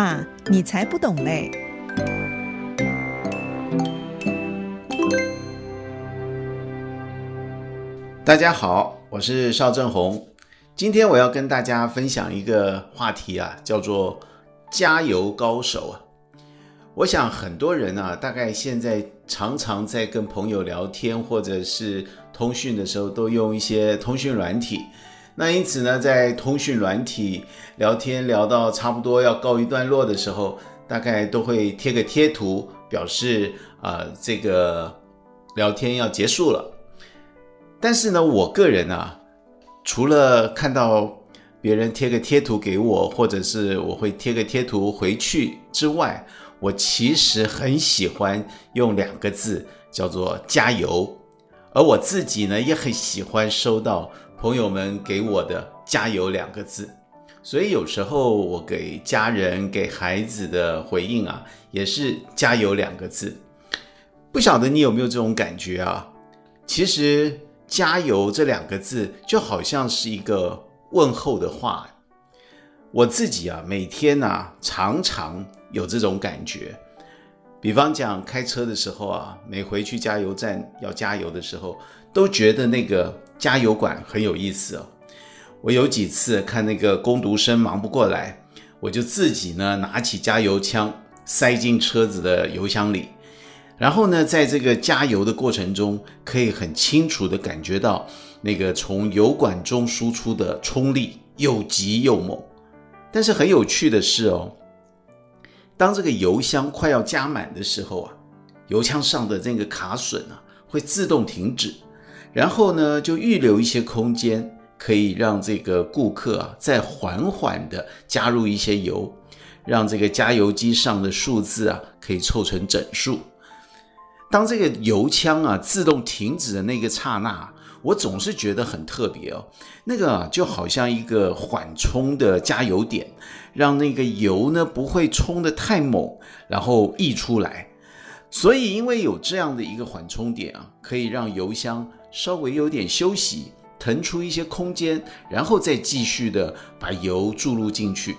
爸，你才不懂嘞！大家好，我是邵正红。今天我要跟大家分享一个话题啊，叫做“加油高手”啊。我想很多人啊，大概现在常常在跟朋友聊天或者是通讯的时候，都用一些通讯软体。那因此呢，在通讯软体聊天聊到差不多要告一段落的时候，大概都会贴个贴图，表示啊、呃，这个聊天要结束了。但是呢，我个人啊，除了看到别人贴个贴图给我，或者是我会贴个贴图回去之外，我其实很喜欢用两个字，叫做“加油”。而我自己呢，也很喜欢收到朋友们给我的“加油”两个字，所以有时候我给家人、给孩子的回应啊，也是“加油”两个字。不晓得你有没有这种感觉啊？其实“加油”这两个字就好像是一个问候的话。我自己啊，每天啊，常常有这种感觉。比方讲，开车的时候啊，每回去加油站要加油的时候，都觉得那个加油管很有意思哦。我有几次看那个工读生忙不过来，我就自己呢拿起加油枪塞进车子的油箱里，然后呢，在这个加油的过程中，可以很清楚地感觉到那个从油管中输出的冲力又急又猛。但是很有趣的是哦。当这个油箱快要加满的时候啊，油枪上的这个卡榫啊会自动停止，然后呢就预留一些空间，可以让这个顾客啊再缓缓地加入一些油，让这个加油机上的数字啊可以凑成整数。当这个油枪啊自动停止的那个刹那，我总是觉得很特别哦，那个啊就好像一个缓冲的加油点，让那个油呢不会冲得太猛，然后溢出来。所以因为有这样的一个缓冲点啊，可以让油箱稍微有点休息，腾出一些空间，然后再继续的把油注入进去，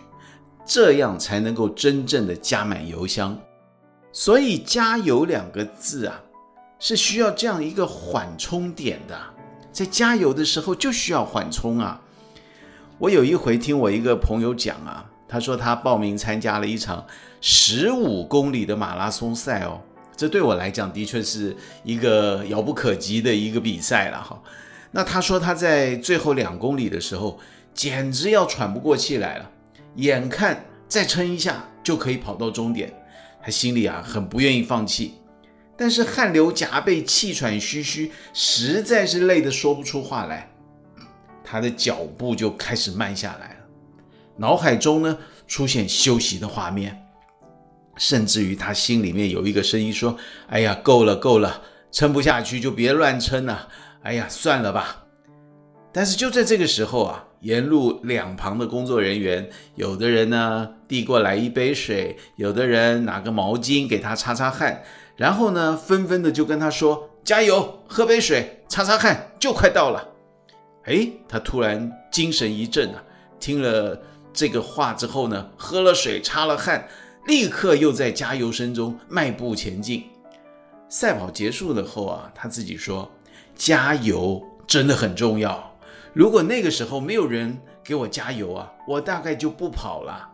这样才能够真正的加满油箱。所以“加油”两个字啊，是需要这样一个缓冲点的。在加油的时候就需要缓冲啊！我有一回听我一个朋友讲啊，他说他报名参加了一场十五公里的马拉松赛哦，这对我来讲的确是一个遥不可及的一个比赛了哈。那他说他在最后两公里的时候，简直要喘不过气来了，眼看再撑一下就可以跑到终点，他心里啊很不愿意放弃。但是汗流浃背、气喘吁吁，实在是累得说不出话来，他的脚步就开始慢下来了，脑海中呢出现休息的画面，甚至于他心里面有一个声音说：“哎呀，够了够了，撑不下去就别乱撑了，哎呀，算了吧。”但是就在这个时候啊，沿路两旁的工作人员，有的人呢递过来一杯水，有的人拿个毛巾给他擦擦汗。然后呢，纷纷的就跟他说：“加油，喝杯水，擦擦汗，就快到了。”哎，他突然精神一振啊！听了这个话之后呢，喝了水，擦了汗，立刻又在加油声中迈步前进。赛跑结束了后啊，他自己说：“加油真的很重要。如果那个时候没有人给我加油啊，我大概就不跑了。”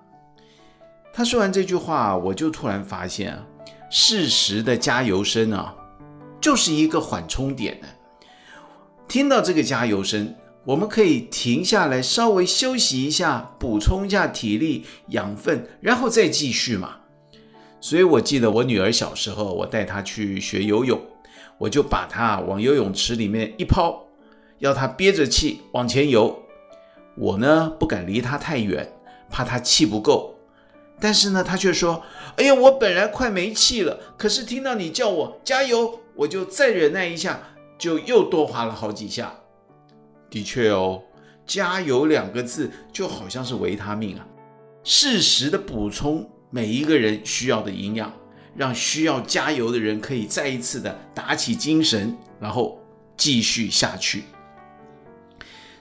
他说完这句话，我就突然发现啊。适时的加油声啊，就是一个缓冲点呢。听到这个加油声，我们可以停下来，稍微休息一下，补充一下体力、养分，然后再继续嘛。所以我记得我女儿小时候，我带她去学游泳，我就把她往游泳池里面一抛，要她憋着气往前游。我呢，不敢离她太远，怕她气不够。但是呢，他却说：“哎呀，我本来快没气了，可是听到你叫我加油，我就再忍耐一下，就又多划了好几下。”的确哦，“加油”两个字就好像是维他命啊，适时的补充每一个人需要的营养，让需要加油的人可以再一次的打起精神，然后继续下去。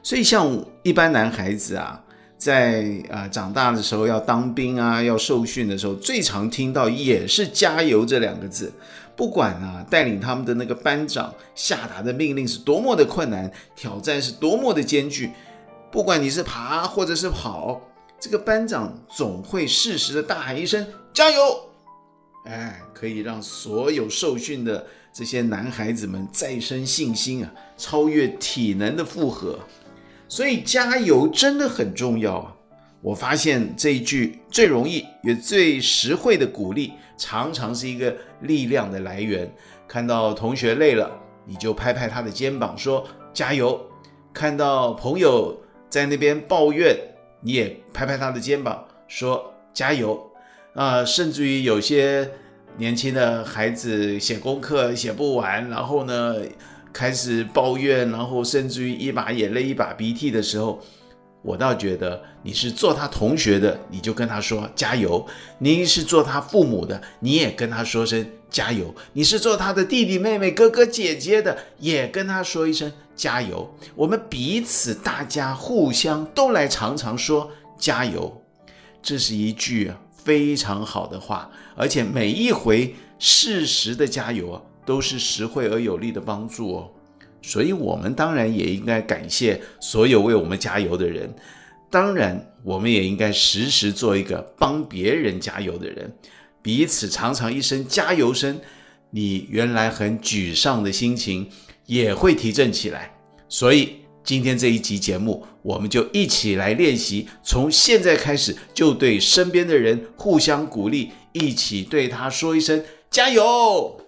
所以，像一般男孩子啊。在啊、长大的时候要当兵啊，要受训的时候，最常听到也是“加油”这两个字。不管啊带领他们的那个班长下达的命令是多么的困难，挑战是多么的艰巨，不管你是爬或者是跑，这个班长总会适时的大喊一声“加油”，哎，可以让所有受训的这些男孩子们再生信心啊，超越体能的负荷。所以加油真的很重要啊！我发现这一句最容易也最实惠的鼓励，常常是一个力量的来源。看到同学累了，你就拍拍他的肩膀说加油；看到朋友在那边抱怨，你也拍拍他的肩膀说加油。啊、甚至于有些年轻的孩子写功课写不完，然后呢，开始抱怨，然后甚至于一把眼泪一把鼻涕的时候，我倒觉得你是做他同学的，你就跟他说加油；你是做他父母的，你也跟他说声加油；你是做他的弟弟妹妹、哥哥姐姐的，也跟他说一声加油。我们彼此大家互相都来常常说加油，这是一句非常好的话，而且每一回适时的加油啊。都是实惠而有力的帮助哦，所以我们当然也应该感谢所有为我们加油的人，当然我们也应该时时做一个帮别人加油的人，彼此常常一声加油声，你原来很沮丧的心情也会提振起来。所以今天这一集节目，我们就一起来练习，从现在开始就对身边的人互相鼓励，一起对他说一声加油。